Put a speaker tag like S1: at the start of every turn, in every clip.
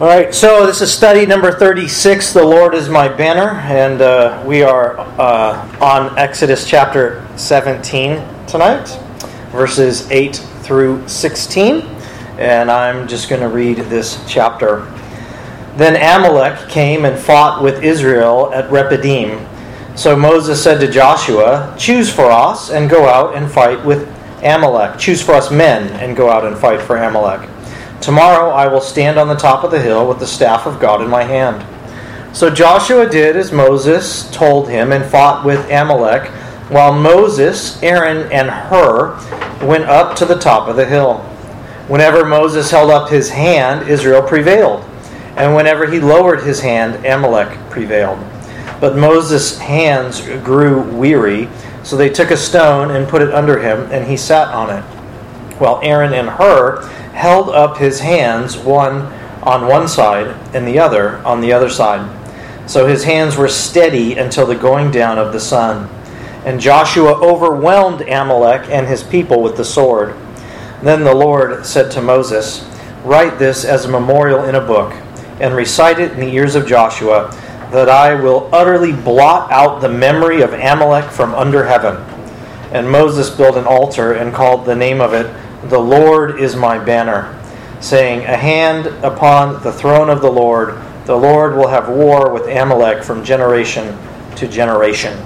S1: All right, so this is study number 36, The Lord is My Banner, and uh, we are uh, on Exodus chapter 17 tonight, verses 8 through 16, and I'm just going to read this chapter. Then Amalek came and fought with Israel at Rephidim. So Moses said to Joshua, Choose for us and go out and fight with Amalek. Choose for us men and go out and fight for Amalek. Tomorrow I will stand on the top of the hill with the staff of God in my hand. So Joshua did as Moses told him and fought with Amalek, while Moses, Aaron, and Hur went up to the top of the hill. Whenever Moses held up his hand, Israel prevailed, and whenever he lowered his hand, Amalek prevailed. But Moses' hands grew weary, so they took a stone and put it under him, and he sat on it. While Aaron and Hur held up his hands, one on one side and the other on the other side. So his hands were steady until the going down of the sun. And Joshua overwhelmed Amalek and his people with the sword. Then the Lord said to Moses, Write this as a memorial in a book, and recite it in the ears of Joshua, that I will utterly blot out the memory of Amalek from under heaven. And Moses built an altar and called the name of it the Lord is my banner, saying, A hand upon the throne of the Lord, the Lord will have war with Amalek from generation to generation.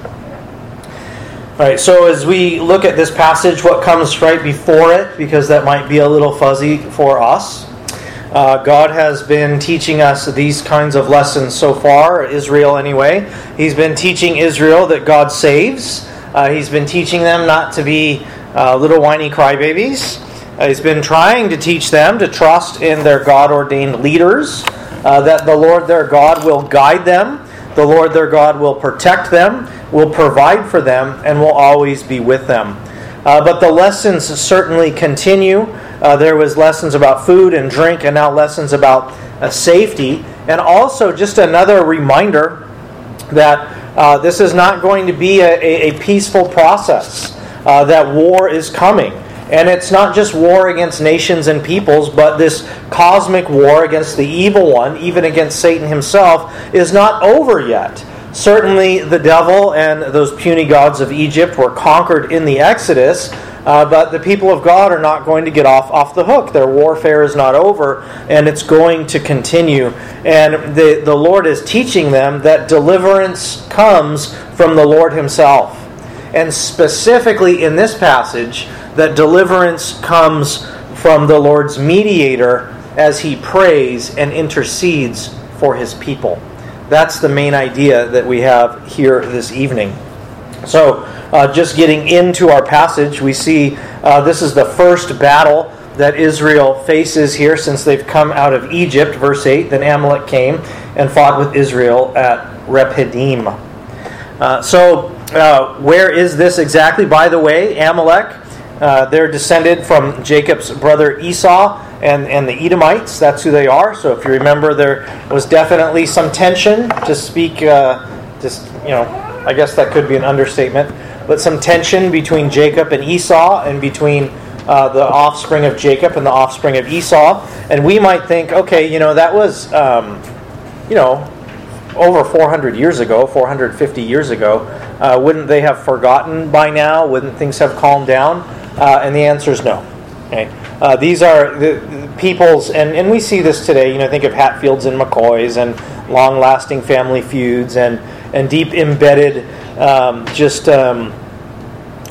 S1: All right, so as we look at this passage, what comes right before it, because that might be a little fuzzy for us. Uh, God has been teaching us these kinds of lessons so far, Israel anyway. He's been teaching Israel that God saves. Uh, he's been teaching them not to be uh, little whiny crybabies. Uh, he's been trying to teach them to trust in their God ordained leaders, uh, that the Lord their God will guide them, the Lord their God will protect them, will provide for them, and will always be with them. Uh, but the lessons certainly continue. Uh, there was lessons about food and drink, and now lessons about uh, safety, and also just another reminder that uh, this is not going to be a, a, a peaceful process. That war is coming. And it's not just war against nations and peoples, but this cosmic war against the evil one, even against Satan himself, is not over yet. Certainly, the devil and those puny gods of Egypt were conquered in the Exodus, uh, but the people of God are not going to get off, off the hook. Their warfare is not over, and it's going to continue. And the, the Lord is teaching them that deliverance comes from the Lord Himself. And specifically in this passage, that deliverance comes from the Lord's mediator as he prays and intercedes for his people. That's the main idea that we have here this evening. So, uh, just getting into our passage, we see uh, this is the first battle that Israel faces here since they've come out of Egypt. Verse 8 Then Amalek came and fought with Israel at Rephidim. Uh, so, uh, where is this exactly? By the way, Amalek uh, they're descended from Jacob's brother Esau and, and the Edomites. That's who they are. So if you remember, there was definitely some tension, to speak, uh, just, you know, I guess that could be an understatement, but some tension between Jacob and Esau and between uh, the offspring of Jacob and the offspring of Esau. And we might think, okay, you know, that was, um, you know, over 400 years ago, 450 years ago. Uh, wouldn't they have forgotten by now? Wouldn't things have calmed down? Uh, and the answer is no. Okay? Uh, these are the, the, people's, and, and we see this today. You know, think of Hatfields and McCoys and long-lasting family feuds and and deep embedded, um, just um,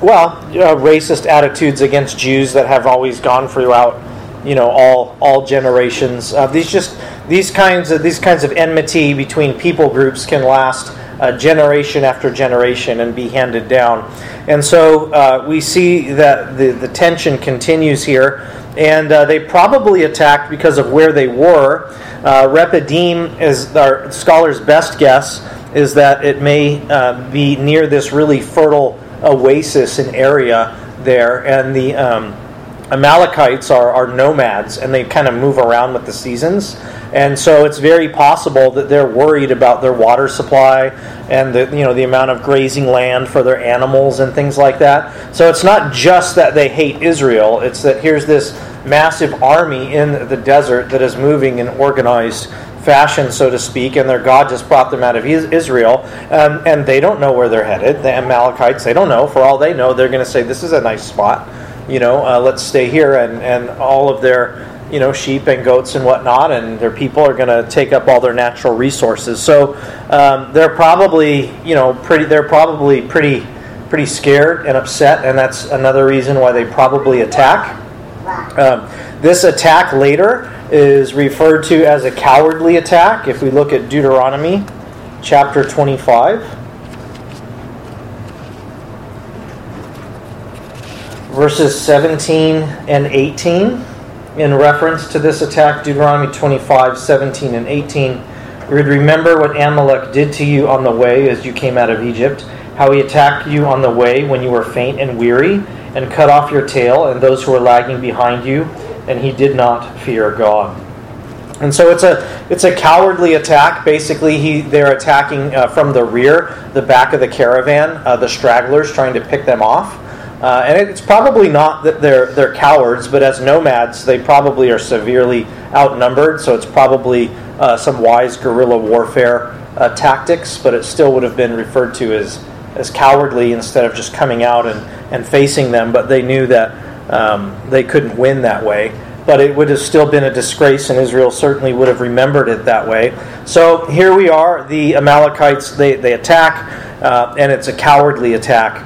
S1: well, uh, racist attitudes against Jews that have always gone throughout, you know, all all generations. Uh, these just these kinds of these kinds of enmity between people groups can last uh, generation after generation and be handed down. And so uh, we see that the, the tension continues here. And uh, they probably attacked because of where they were. Uh, Rephidim is our scholar's best guess is that it may uh, be near this really fertile oasis and area there. And the um, Amalekites are, are nomads and they kind of move around with the seasons. And so it's very possible that they're worried about their water supply and the you know the amount of grazing land for their animals and things like that. So it's not just that they hate Israel, it's that here's this massive army in the desert that is moving in organized fashion, so to speak, and their God just brought them out of Israel, um, and they don't know where they're headed. The Amalekites, they don't know. For all they know, they're going to say, "This is a nice spot, you know, uh, let's stay here," and and all of their you know sheep and goats and whatnot, and their people are going to take up all their natural resources. So um, they're probably you know pretty. They're probably pretty pretty scared and upset, and that's another reason why they probably attack. Um, this attack later is referred to as a cowardly attack. If we look at Deuteronomy chapter 25, verses 17 and 18, in reference to this attack, Deuteronomy 25, 17 and 18, we would remember what Amalek did to you on the way as you came out of Egypt, how he attacked you on the way when you were faint and weary, and cut off your tail and those who were lagging behind you and he did not fear God. And so it's a it's a cowardly attack. Basically, he they're attacking uh, from the rear, the back of the caravan, uh, the stragglers, trying to pick them off. Uh, and it's probably not that they're they're cowards, but as nomads, they probably are severely outnumbered. So it's probably uh, some wise guerrilla warfare uh, tactics, but it still would have been referred to as as cowardly instead of just coming out and, and facing them. But they knew that um, they couldn't win that way. But it would have still been a disgrace, and Israel certainly would have remembered it that way. So here we are. The Amalekites, they, they attack, uh, and it's a cowardly attack.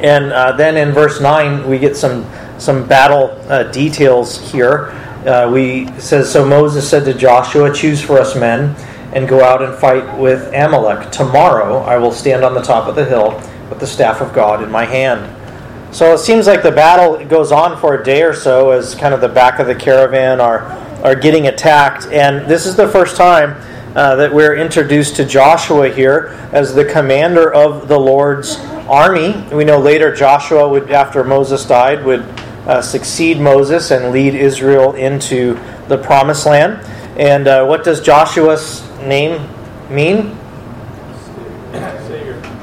S1: And uh, then in verse 9, we get some, some battle uh, details here. Uh, we says so Moses said to Joshua, "Choose for us men and go out and fight with Amalek. Tomorrow I will stand on the top of the hill with the staff of God in my hand." So it seems like the battle goes on for a day or so as kind of the back of the caravan are, are getting attacked. And this is the first time uh, that we're introduced to Joshua here as the commander of the Lord's army. We know later Joshua would, after Moses died, would uh, succeed Moses and lead Israel into the promised land. And uh, what does Joshua's name mean?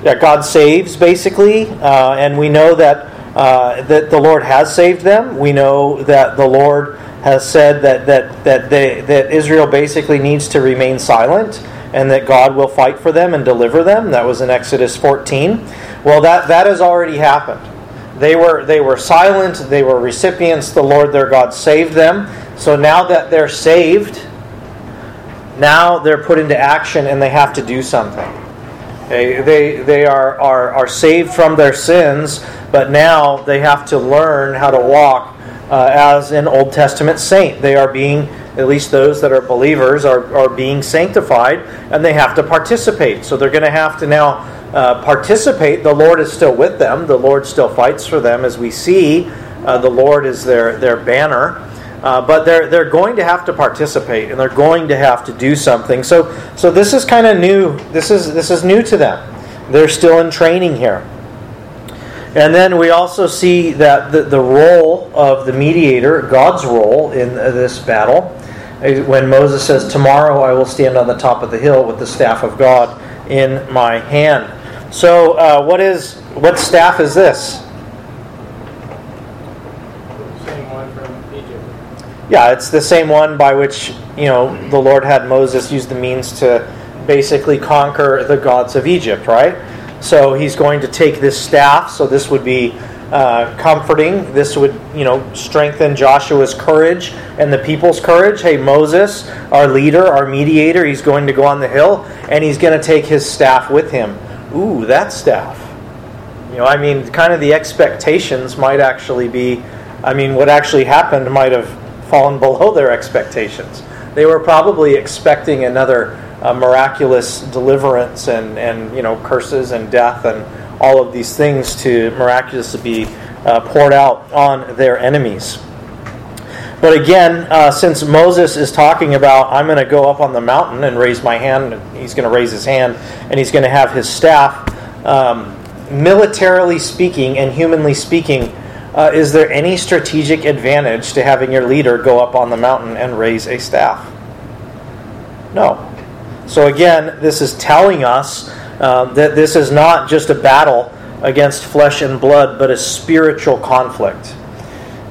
S1: Yeah, God saves, basically. Uh, and we know that uh, that the Lord has saved them. We know that the Lord has said that that that they, that Israel basically needs to remain silent and that God will fight for them and deliver them. That was in Exodus 14. Well, that that has already happened. They were they were silent. They were recipients. The Lord their God saved them. So now that they're saved, now they're put into action and they have to do something. They, they, they are, are, are saved from their sins, but now they have to learn how to walk uh, as an Old Testament saint. They are being, at least those that are believers, are, are being sanctified, and they have to participate. So they're going to have to now uh, participate. The Lord is still with them, the Lord still fights for them. As we see, uh, the Lord is their, their banner. Uh, but they're they're going to have to participate and they're going to have to do something. So so this is kind of new. This is this is new to them. They're still in training here. And then we also see that the, the role of the mediator, God's role in this battle, when Moses says, Tomorrow I will stand on the top of the hill with the staff of God in my hand. So, uh, what is what staff is this? Yeah, it's the same one by which, you know, the Lord had Moses use the means to basically conquer the gods of Egypt, right? So he's going to take this staff, so this would be uh, comforting. This would, you know, strengthen Joshua's courage and the people's courage. Hey, Moses, our leader, our mediator, he's going to go on the hill and he's going to take his staff with him. Ooh, that staff. You know, I mean, kind of the expectations might actually be, I mean, what actually happened might have fallen below their expectations. They were probably expecting another uh, miraculous deliverance and, and you know curses and death and all of these things to miraculously be uh, poured out on their enemies. But again, uh, since Moses is talking about, I'm going to go up on the mountain and raise my hand, he's going to raise his hand and he's going to have his staff. Um, militarily speaking and humanly speaking, uh, is there any strategic advantage to having your leader go up on the mountain and raise a staff? No. So, again, this is telling us uh, that this is not just a battle against flesh and blood, but a spiritual conflict.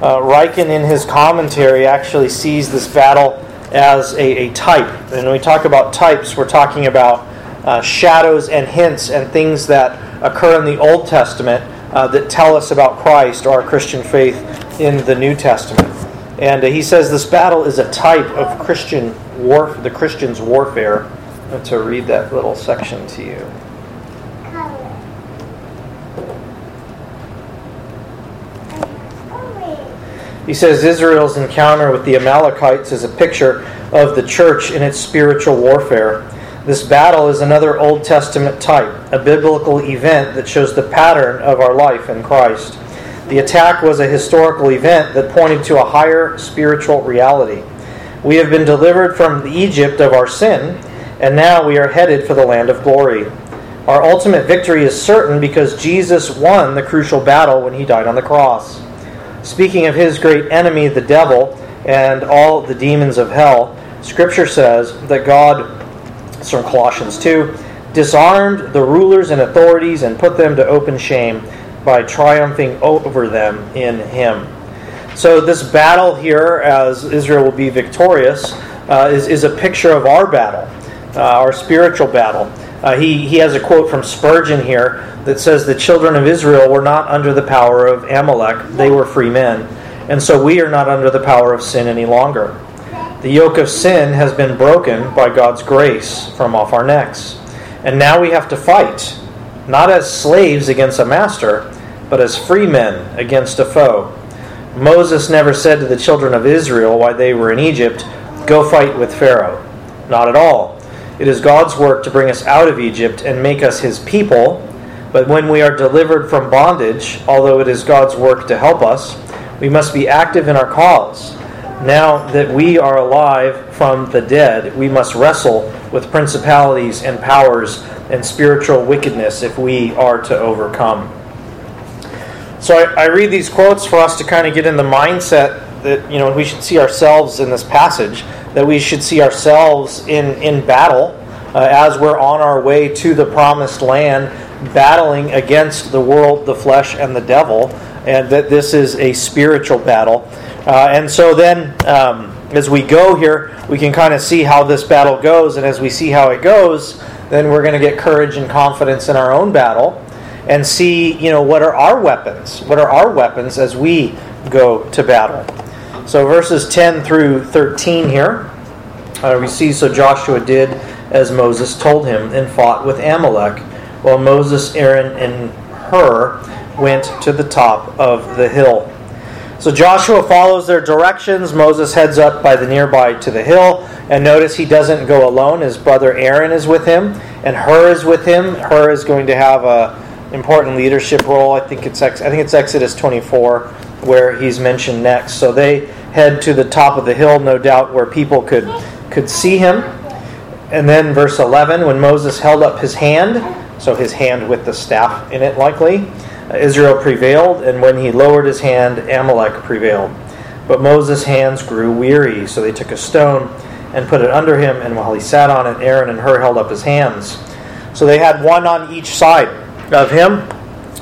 S1: Uh, Ryken, in his commentary, actually sees this battle as a, a type. And when we talk about types, we're talking about uh, shadows and hints and things that occur in the Old Testament uh, that tell us about Christ or our Christian faith in the New Testament. And uh, he says this battle is a type of Christian war, the Christian's warfare. To read that little section to you. He says Israel's encounter with the Amalekites is a picture of the church in its spiritual warfare. This battle is another Old Testament type, a biblical event that shows the pattern of our life in Christ. The attack was a historical event that pointed to a higher spiritual reality. We have been delivered from the Egypt of our sin, and now we are headed for the land of glory. Our ultimate victory is certain because Jesus won the crucial battle when he died on the cross. Speaking of his great enemy, the devil, and all the demons of hell, Scripture says that God, it's from Colossians 2, disarmed the rulers and authorities and put them to open shame by triumphing over them in him. So, this battle here, as Israel will be victorious, uh, is, is a picture of our battle, our spiritual battle. Uh, he, he has a quote from Spurgeon here that says, The children of Israel were not under the power of Amalek, they were free men. And so we are not under the power of sin any longer. The yoke of sin has been broken by God's grace from off our necks. And now we have to fight, not as slaves against a master, but as free men against a foe. Moses never said to the children of Israel while they were in Egypt, Go fight with Pharaoh. Not at all. It is God's work to bring us out of Egypt and make us his people. But when we are delivered from bondage, although it is God's work to help us, we must be active in our cause. Now that we are alive from the dead, we must wrestle with principalities and powers and spiritual wickedness if we are to overcome. So I, I read these quotes for us to kind of get in the mindset that you know we should see ourselves in this passage that we should see ourselves in in battle uh, as we're on our way to the promised land battling against the world the flesh and the devil and that this is a spiritual battle. Uh, and so then um, as we go here we can kind of see how this battle goes and as we see how it goes then we're going to get courage and confidence in our own battle and see you know what are our weapons? What are our weapons as we go to battle so verses 10 through 13 here, uh, we see so Joshua did as Moses told him and fought with Amalek, while Moses, Aaron, and Hur went to the top of the hill. So Joshua follows their directions. Moses heads up by the nearby to the hill, and notice he doesn't go alone. His brother Aaron is with him, and Hur is with him. Hur is going to have a important leadership role. I think it's I think it's Exodus 24 where he's mentioned next. So they head to the top of the hill, no doubt, where people could, could see him. And then, verse 11, when Moses held up his hand, so his hand with the staff in it, likely, Israel prevailed, and when he lowered his hand, Amalek prevailed. But Moses' hands grew weary, so they took a stone and put it under him, and while he sat on it, Aaron and Hur held up his hands. So they had one on each side of him,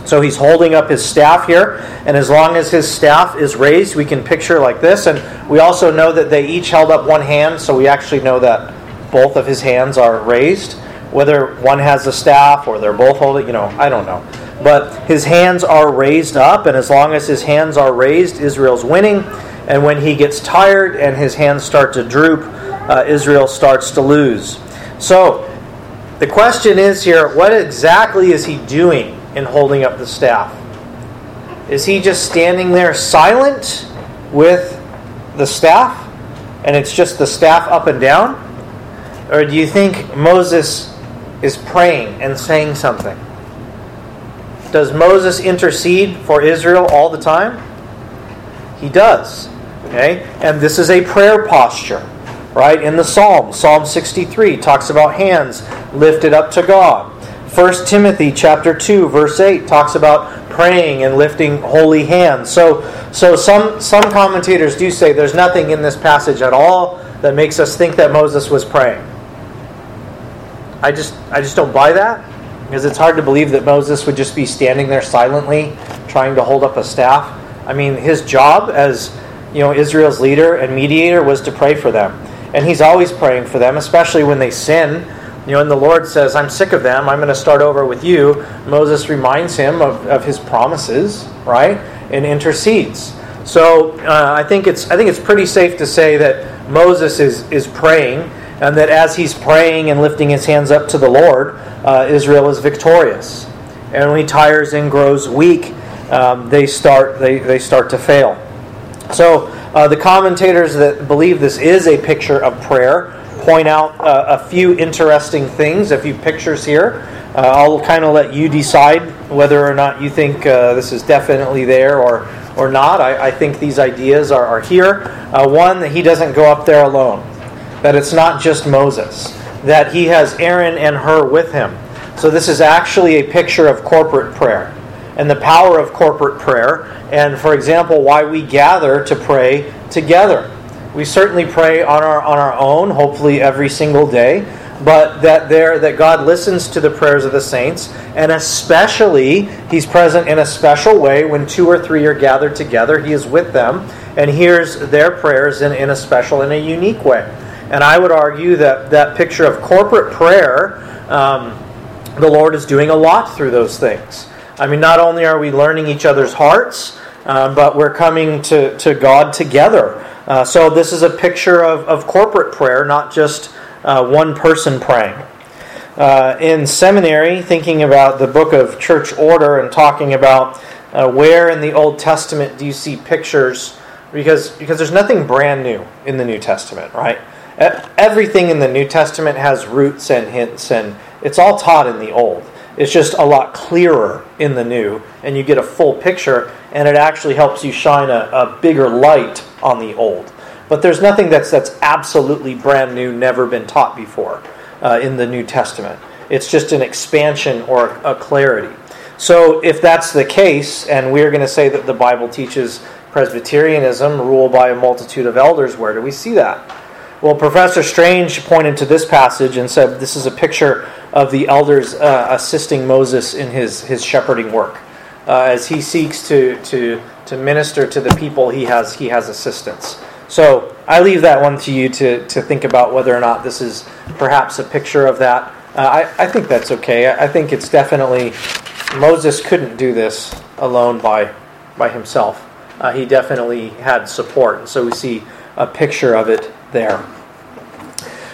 S1: so he's holding up his staff here, and as long as his staff is raised, we can picture like this. And we also know that they each held up one hand, so we actually know that both of his hands are raised. Whether one has the staff or they're both holding, you know, I don't know. But his hands are raised up, and as long as his hands are raised, Israel's winning. And when he gets tired and his hands start to droop, uh, Israel starts to lose. So the question is here what exactly is he doing? In holding up the staff? Is he just standing there silent with the staff and it's just the staff up and down? Or do you think Moses is praying and saying something? Does Moses intercede for Israel all the time? He does. Okay? And this is a prayer posture, right? In the Psalm, Psalm 63 talks about hands lifted up to God. 1 Timothy chapter 2 verse 8 talks about praying and lifting holy hands. So so some some commentators do say there's nothing in this passage at all that makes us think that Moses was praying. I just I just don't buy that because it's hard to believe that Moses would just be standing there silently trying to hold up a staff. I mean, his job as you know Israel's leader and mediator was to pray for them, and he's always praying for them, especially when they sin. You know, and the Lord says, "I'm sick of them. I'm going to start over with you." Moses reminds him of, of his promises, right, and intercedes. So uh, I think it's I think it's pretty safe to say that Moses is is praying, and that as he's praying and lifting his hands up to the Lord, uh, Israel is victorious. And when he tires and grows weak, um, they start they, they start to fail. So uh, the commentators that believe this is a picture of prayer point out uh, a few interesting things, a few pictures here. Uh, I'll kind of let you decide whether or not you think uh, this is definitely there or or not. I, I think these ideas are, are here. Uh, one that he doesn't go up there alone, that it's not just Moses, that he has Aaron and Hur with him. So this is actually a picture of corporate prayer and the power of corporate prayer, and for example, why we gather to pray together. We certainly pray on our on our own, hopefully every single day, but that there that God listens to the prayers of the saints, and especially He's present in a special way when two or three are gathered together. He is with them and hears their prayers in, in a special, in a unique way. And I would argue that that picture of corporate prayer, um, the Lord is doing a lot through those things. I mean, not only are we learning each other's hearts, uh, but we're coming to, to God together. Uh, so, this is a picture of, of corporate prayer, not just uh, one person praying. Uh, in seminary, thinking about the book of church order and talking about uh, where in the Old Testament do you see pictures, because, because there's nothing brand new in the New Testament, right? Everything in the New Testament has roots and hints, and it's all taught in the Old. It's just a lot clearer in the new, and you get a full picture, and it actually helps you shine a, a bigger light on the old. But there's nothing that's that's absolutely brand new, never been taught before uh, in the New Testament. It's just an expansion or a clarity. So if that's the case, and we're going to say that the Bible teaches Presbyterianism, rule by a multitude of elders, where do we see that? Well, Professor Strange pointed to this passage and said this is a picture of the elders uh, assisting Moses in his, his shepherding work. Uh, as he seeks to, to, to minister to the people, he has, he has assistance. So I leave that one to you to, to think about whether or not this is perhaps a picture of that. Uh, I, I think that's okay. I, I think it's definitely, Moses couldn't do this alone by, by himself. Uh, he definitely had support. And so we see a picture of it there.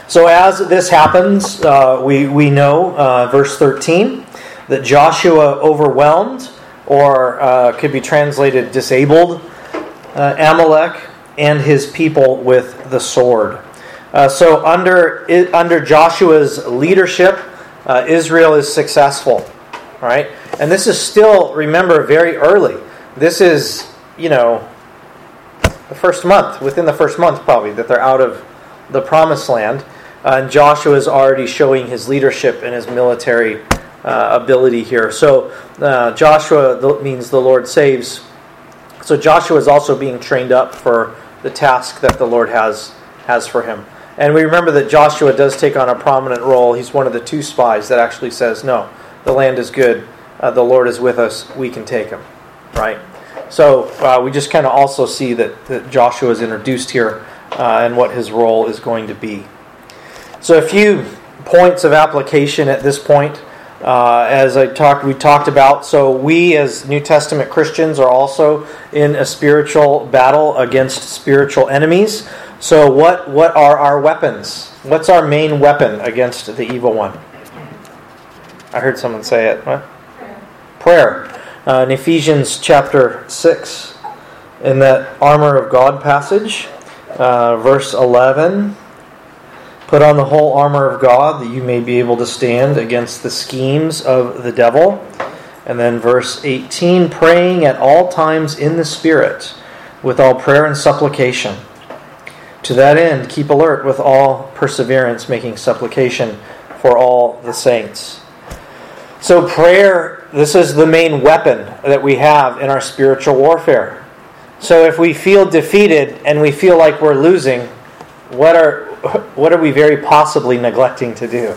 S1: So as this happens, uh, we, we know, uh, verse 13, that Joshua overwhelmed, or uh, could be translated disabled, uh, Amalek and his people with the sword. Uh, so under, under Joshua's leadership, uh, Israel is successful. Right? And this is still, remember, very early. This is, you know, the first month, within the first month probably, that they're out of the promised land. Uh, and Joshua is already showing his leadership and his military uh, ability here. So uh, Joshua means the Lord saves. So Joshua is also being trained up for the task that the Lord has has for him. And we remember that Joshua does take on a prominent role. He's one of the two spies that actually says, "No, the land is good. Uh, the Lord is with us. We can take him." Right. So uh, we just kind of also see that, that Joshua is introduced here uh, and what his role is going to be. So a few points of application at this point. Uh, as I talked, we talked about. So we, as New Testament Christians, are also in a spiritual battle against spiritual enemies. So what what are our weapons? What's our main weapon against the evil one? I heard someone say it. What? Prayer. Uh, in Ephesians chapter 6, in that armor of God passage, uh, verse 11. Put on the whole armor of God that you may be able to stand against the schemes of the devil. And then verse 18 praying at all times in the Spirit with all prayer and supplication. To that end, keep alert with all perseverance, making supplication for all the saints. So, prayer this is the main weapon that we have in our spiritual warfare. So if we feel defeated and we feel like we're losing, what are what are we very possibly neglecting to do?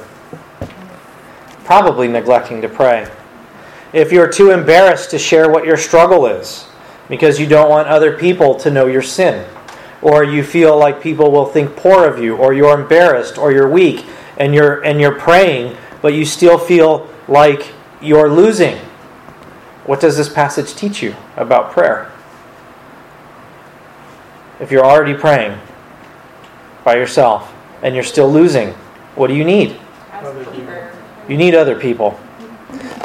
S1: Probably neglecting to pray. If you're too embarrassed to share what your struggle is, because you don't want other people to know your sin, or you feel like people will think poor of you, or you're embarrassed, or you're weak, and you're and you're praying, but you still feel like you're losing. What does this passage teach you about prayer? If you're already praying by yourself and you're still losing, what do you need? You need other people.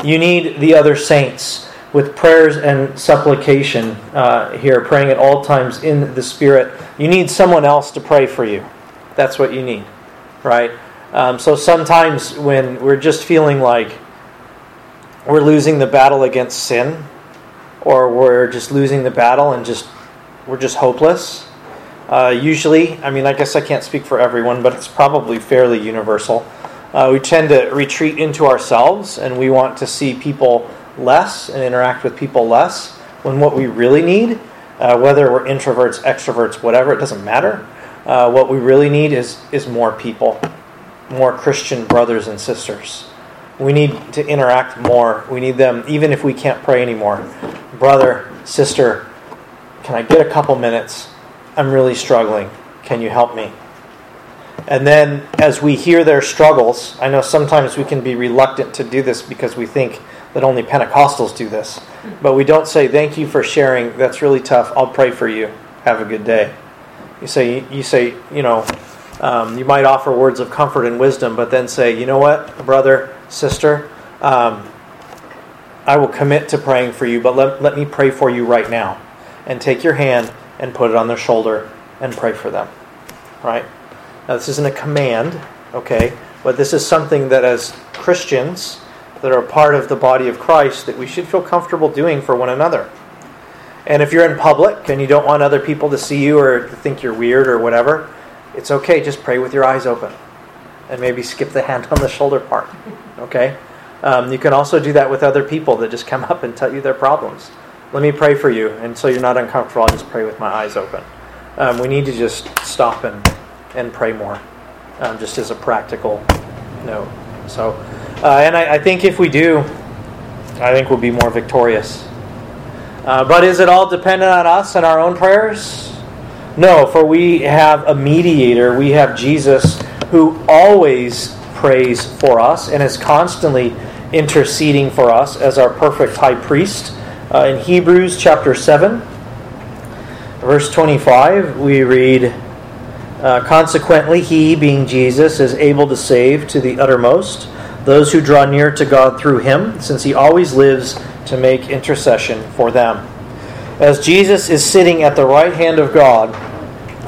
S1: You need the other saints with prayers and supplication uh, here, praying at all times in the Spirit. You need someone else to pray for you. That's what you need, right? Um, so sometimes when we're just feeling like we're losing the battle against sin, or we're just losing the battle and just we're just hopeless. Uh, usually, I mean, I guess I can't speak for everyone, but it's probably fairly universal. Uh, we tend to retreat into ourselves and we want to see people less and interact with people less when what we really need, uh, whether we're introverts, extroverts, whatever, it doesn't matter. Uh, what we really need is, is more people, more Christian brothers and sisters. We need to interact more. We need them, even if we can't pray anymore. Brother, sister, can I get a couple minutes? I'm really struggling. Can you help me? And then, as we hear their struggles, I know sometimes we can be reluctant to do this because we think that only Pentecostals do this. But we don't say, Thank you for sharing. That's really tough. I'll pray for you. Have a good day. You say, you say, you know, um, you might offer words of comfort and wisdom, but then say, you know what, brother, sister, um, I will commit to praying for you, but let, let me pray for you right now. And take your hand and put it on their shoulder and pray for them. Right? Now, this isn't a command, okay? But this is something that as Christians that are part of the body of Christ that we should feel comfortable doing for one another. And if you're in public and you don't want other people to see you or to think you're weird or whatever, it's okay. Just pray with your eyes open and maybe skip the hand on the shoulder part. Okay? Um, you can also do that with other people that just come up and tell you their problems. Let me pray for you. And so you're not uncomfortable, I'll just pray with my eyes open. Um, we need to just stop and, and pray more, um, just as a practical note. So, uh, and I, I, think if we do, I think we'll be more victorious. Uh, but is it all dependent on us and our own prayers? No, for we have a mediator. We have Jesus who always prays for us and is constantly interceding for us as our perfect high priest. Uh, in Hebrews chapter 7, verse 25, we read uh, Consequently, he, being Jesus, is able to save to the uttermost those who draw near to God through him, since he always lives to make intercession for them. As Jesus is sitting at the right hand of God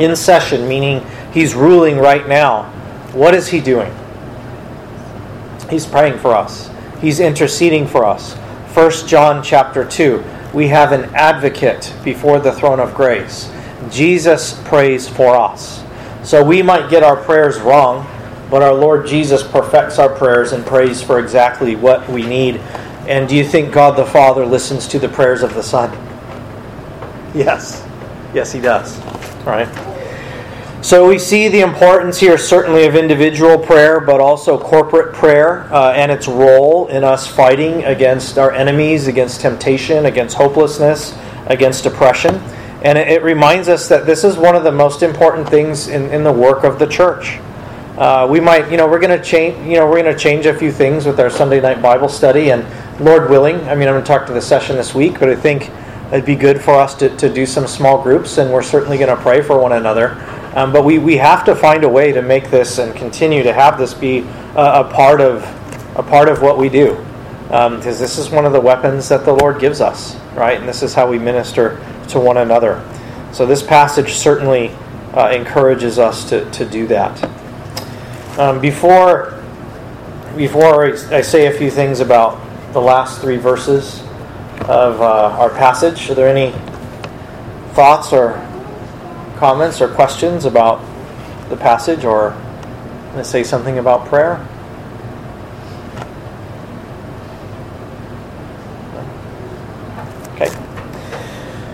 S1: in session, meaning he's ruling right now, what is he doing? He's praying for us. He's interceding for us. 1 John chapter 2. We have an advocate before the throne of grace. Jesus prays for us. So we might get our prayers wrong, but our Lord Jesus perfects our prayers and prays for exactly what we need. And do you think God the Father listens to the prayers of the Son? Yes. Yes, he does. All right. So we see the importance here, certainly, of individual prayer, but also corporate prayer uh, and its role in us fighting against our enemies, against temptation, against hopelessness, against depression. And it, it reminds us that this is one of the most important things in, in the work of the church. Uh, we might, you know, we're going to change, you know, we're going to change a few things with our Sunday night Bible study, and Lord willing, I mean, I'm going to talk to the session this week, but I think it'd be good for us to, to do some small groups, and we're certainly going to pray for one another. Um, but we, we have to find a way to make this and continue to have this be a, a part of a part of what we do, because um, this is one of the weapons that the Lord gives us, right? And this is how we minister to one another. So this passage certainly uh, encourages us to, to do that. Um, before before I say a few things about the last three verses of uh, our passage, are there any thoughts or comments or questions about the passage or going to say something about prayer? Okay.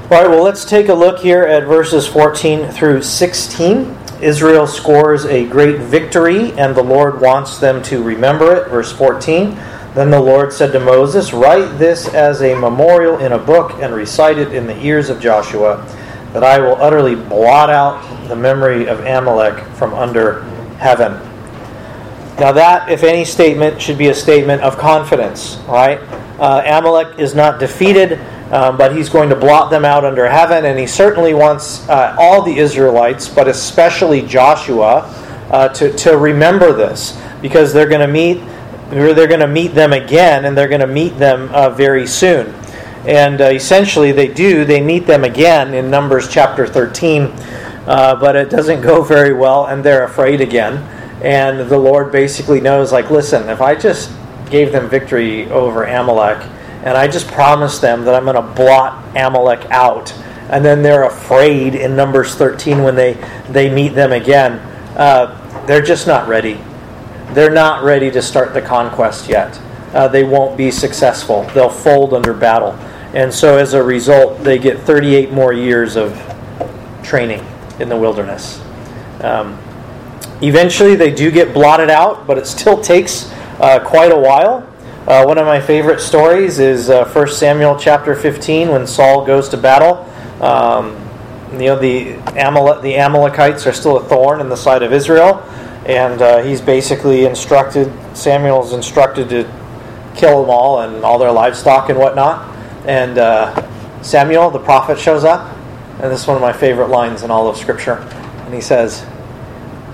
S1: All right, well, let's take a look here at verses 14 through 16. Israel scores a great victory, and the Lord wants them to remember it. Verse 14 Then the Lord said to Moses, Write this as a memorial in a book and recite it in the ears of Joshua, that I will utterly blot out the memory of Amalek from under heaven. Now, that, if any statement, should be a statement of confidence, right? Uh, Amalek is not defeated, um, but he's going to blot them out under heaven, and he certainly wants uh, all the Israelites, but especially Joshua, uh, to, to remember this because they're going to meet they're going to meet them again, and they're going to meet them uh, very soon. And uh, essentially, they do. They meet them again in Numbers chapter 13, uh, but it doesn't go very well, and they're afraid again. And the Lord basically knows, like, listen, if I just gave them victory over Amalek, and I just promised them that I'm going to blot Amalek out, and then they're afraid in Numbers 13 when they, they meet them again, uh, they're just not ready they're not ready to start the conquest yet. Uh, they won't be successful. They'll fold under battle. And so as a result, they get 38 more years of training in the wilderness. Um, eventually, they do get blotted out, but it still takes uh, quite a while. Uh, one of my favorite stories is uh, 1 Samuel chapter 15 when Saul goes to battle. Um, you know, the, Amalek, the Amalekites are still a thorn in the side of Israel and uh, he's basically instructed Samuel's instructed to kill them all and all their livestock and whatnot. And uh, Samuel, the prophet, shows up, and this is one of my favorite lines in all of Scripture. And he says,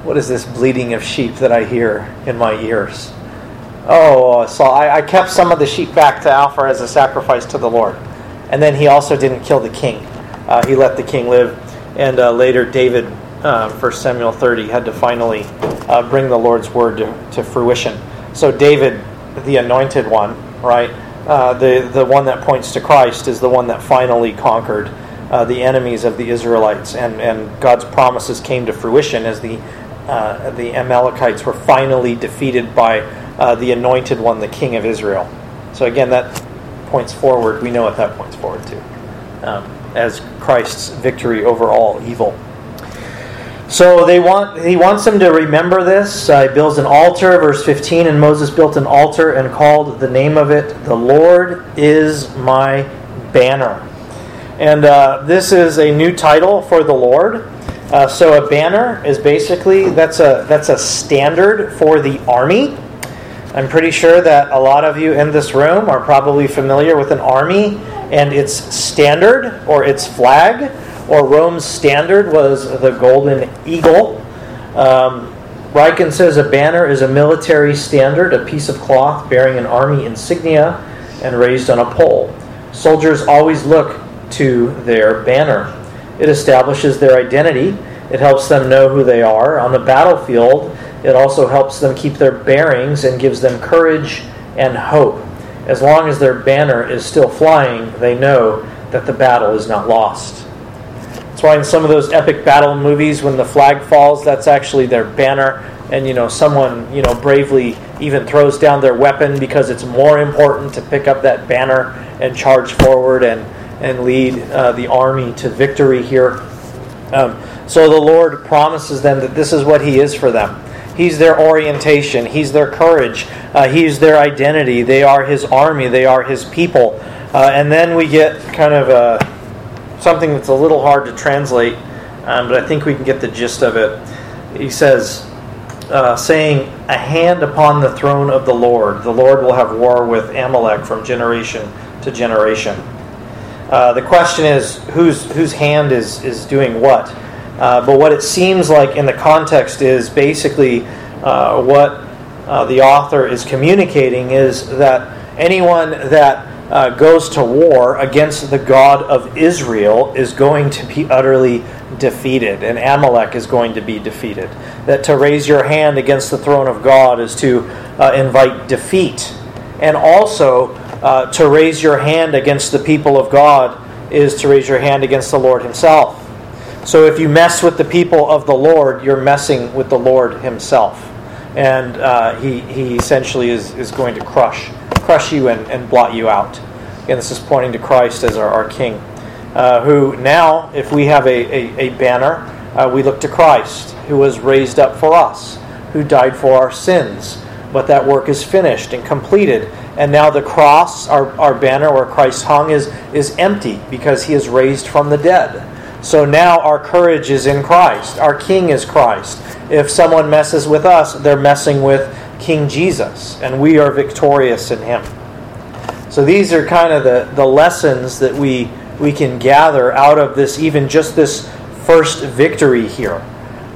S1: "What is this bleating of sheep that I hear in my ears?" Oh, so I, I kept some of the sheep back to offer as a sacrifice to the Lord, and then he also didn't kill the king. Uh, he let the king live, and uh, later David uh, 1 Samuel 30 had to finally uh, bring the Lord's word to, to fruition. So David, the anointed one, right, uh, the the one that points to Christ, is the one that finally conquered uh, the enemies of the Israelites, and and God's promises came to fruition as the uh, the Amalekites were finally defeated by uh, the anointed one, the King of Israel. So again, that points forward. We know what that points forward to, um, as Christ's victory over all evil. So they want he wants them to remember this. Uh, he builds an altar, verse 15, and Moses built an altar and called the name of it, "The Lord is my banner." And uh, this is a new title for the Lord. Uh, so a banner is basically that's a that's a standard for the army. I'm pretty sure that a lot of you in this room are probably familiar with an army and its standard or its flag or Rome's standard was the golden eagle. Um, says a banner is a military standard, a piece of cloth bearing an army insignia and raised on a pole. Soldiers always look to their banner. It establishes their identity, it helps them know who they are. On the battlefield, it also helps them keep their bearings and gives them courage and hope. As long as their banner is still flying, they know that the battle is not lost. That's why in some of those epic battle movies, when the flag falls, that's actually their banner. And you know, someone you know bravely even throws down their weapon because it's more important to pick up that banner and charge forward and and lead uh, the army to victory here. Um, so the Lord promises them that this is what He is for them. He's their orientation. He's their courage. Uh, he's their identity. They are His army. They are His people. Uh, and then we get kind of a something that's a little hard to translate, um, but I think we can get the gist of it. He says, uh, saying, A hand upon the throne of the Lord. The Lord will have war with Amalek from generation to generation. Uh, the question is, whose, whose hand is, is doing what? Uh, but what it seems like in the context is basically uh, what uh, the author is communicating is that anyone that uh, goes to war against the God of Israel is going to be utterly defeated, and Amalek is going to be defeated. That to raise your hand against the throne of God is to uh, invite defeat. And also, uh, to raise your hand against the people of God is to raise your hand against the Lord Himself. So if you mess with the people of the Lord, you're messing with the Lord Himself. And uh, he, he essentially is, is going to crush crush you and, and blot you out. Again, this is pointing to Christ as our, our King, uh, who now, if we have a, a, a banner, uh, we look to Christ, who was raised up for us, who died for our sins. But that work is finished and completed, And now the cross, our, our banner where Christ hung, is, is empty because he is raised from the dead. So now our courage is in Christ. Our King is Christ. If someone messes with us, they're messing with King Jesus, and we are victorious in him. So these are kind of the, the lessons that we, we can gather out of this, even just this first victory here.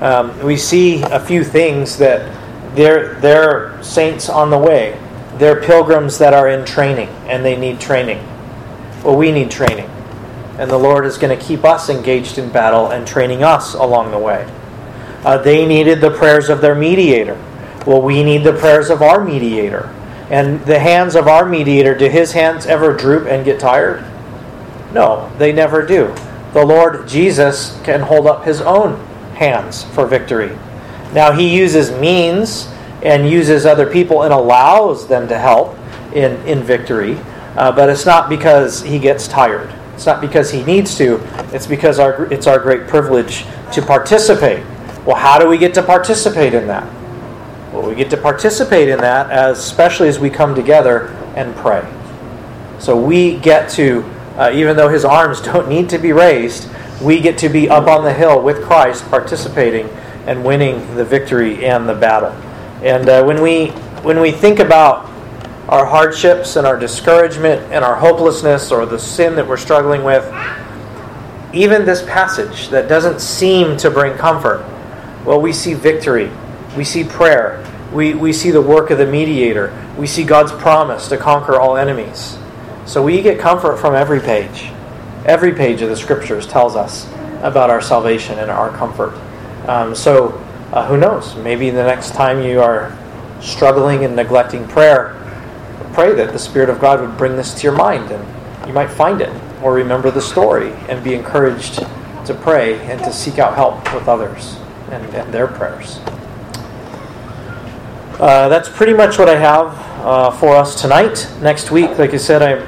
S1: Um, we see a few things that they're, they're saints on the way. They're pilgrims that are in training, and they need training. Well, we need training. And the Lord is going to keep us engaged in battle and training us along the way. Uh, they needed the prayers of their mediator. Well, we need the prayers of our mediator. And the hands of our mediator, do his hands ever droop and get tired? No, they never do. The Lord Jesus can hold up his own hands for victory. Now, he uses means and uses other people and allows them to help in, in victory, uh, but it's not because he gets tired. It's not because he needs to, it's because our, it's our great privilege to participate. Well, how do we get to participate in that? Well, we get to participate in that as, especially as we come together and pray. So we get to, uh, even though his arms don't need to be raised, we get to be up on the hill with Christ participating and winning the victory and the battle. And uh, when we when we think about our hardships and our discouragement and our hopelessness or the sin that we're struggling with, even this passage that doesn't seem to bring comfort, well, we see victory, we see prayer, we, we see the work of the mediator, we see God's promise to conquer all enemies. So we get comfort from every page. Every page of the scriptures tells us about our salvation and our comfort. Um, so uh, who knows? Maybe the next time you are struggling and neglecting prayer, pray that the Spirit of God would bring this to your mind and you might find it or remember the story and be encouraged to pray and to seek out help with others and, and their prayers. Uh, that's pretty much what I have uh, for us tonight. Next week, like I said, I'm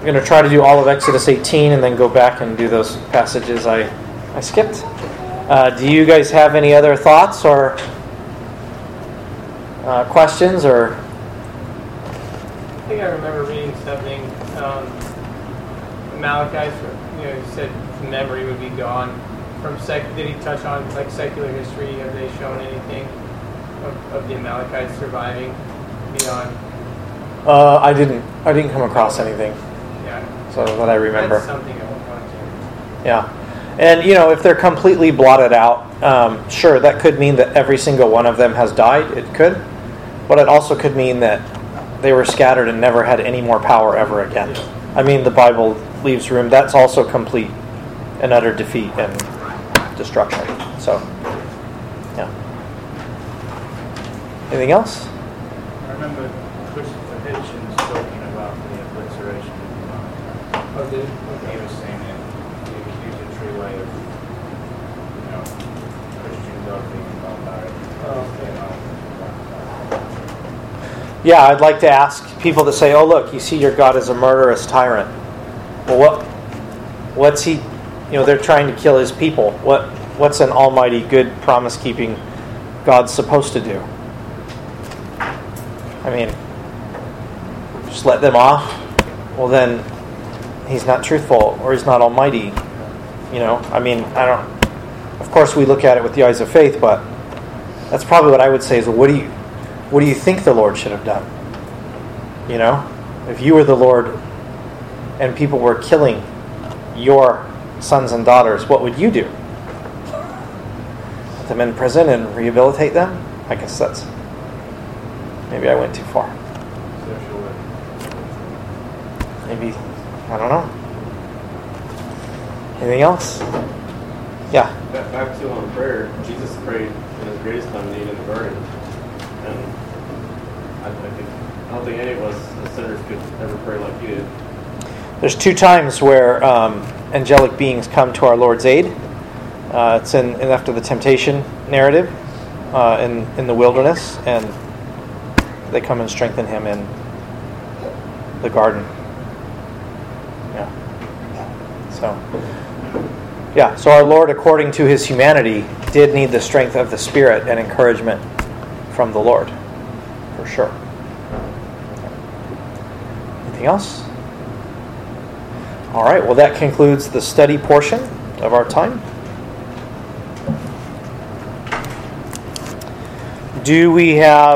S1: going to try to do all of Exodus 18 and then go back and do those passages I, I skipped. Uh, do you guys have any other thoughts or uh, questions or?
S2: I think I remember reading something. Um, Amalekites, you know, said memory would be gone. From sec, did he touch on like secular history? Have they shown anything of, of the Amalekites surviving beyond?
S1: Uh, I didn't. I didn't come across anything.
S2: Yeah.
S1: So that I remember.
S2: That's something I wanted to.
S1: Yeah. And, you know, if they're completely blotted out, um, sure, that could mean that every single one of them has died. It could. But it also could mean that they were scattered and never had any more power ever again. I mean, the Bible leaves room. That's also complete and utter defeat and destruction. So, yeah. Anything else?
S3: I remember crucifixion talking about the obliteration of the mind.
S2: Oh, did
S3: He was saying that he was using a true way of, you know, Christian God being barbaric.
S2: Oh, okay.
S1: Yeah, I'd like to ask people to say, "Oh, look, you see your God as a murderous tyrant." Well, what what's he? You know, they're trying to kill his people. What what's an almighty, good, promise-keeping God supposed to do? I mean, just let them off. Well, then he's not truthful or he's not almighty. You know, I mean, I don't. Of course, we look at it with the eyes of faith, but that's probably what I would say is, well, what do you what do you think the Lord should have done? You know, if you were the Lord and people were killing your sons and daughters, what would you do? Put them in prison and rehabilitate them? I guess that's maybe I went too far. Maybe I don't know. Anything else? Yeah.
S4: Back, back to on prayer, Jesus prayed in his greatest time need in the garden. And I, I, think, I don't think any of us as sinners could ever pray like he did.
S1: There's two times where um, angelic beings come to our Lord's aid. Uh, it's in, in after the temptation narrative uh, in in the wilderness, and they come and strengthen him in the garden. Yeah. So, yeah. So our Lord, according to his humanity, did need the strength of the Spirit and encouragement from the Lord, for sure. Anything else? All right, well, that concludes the study portion of our time. Do we have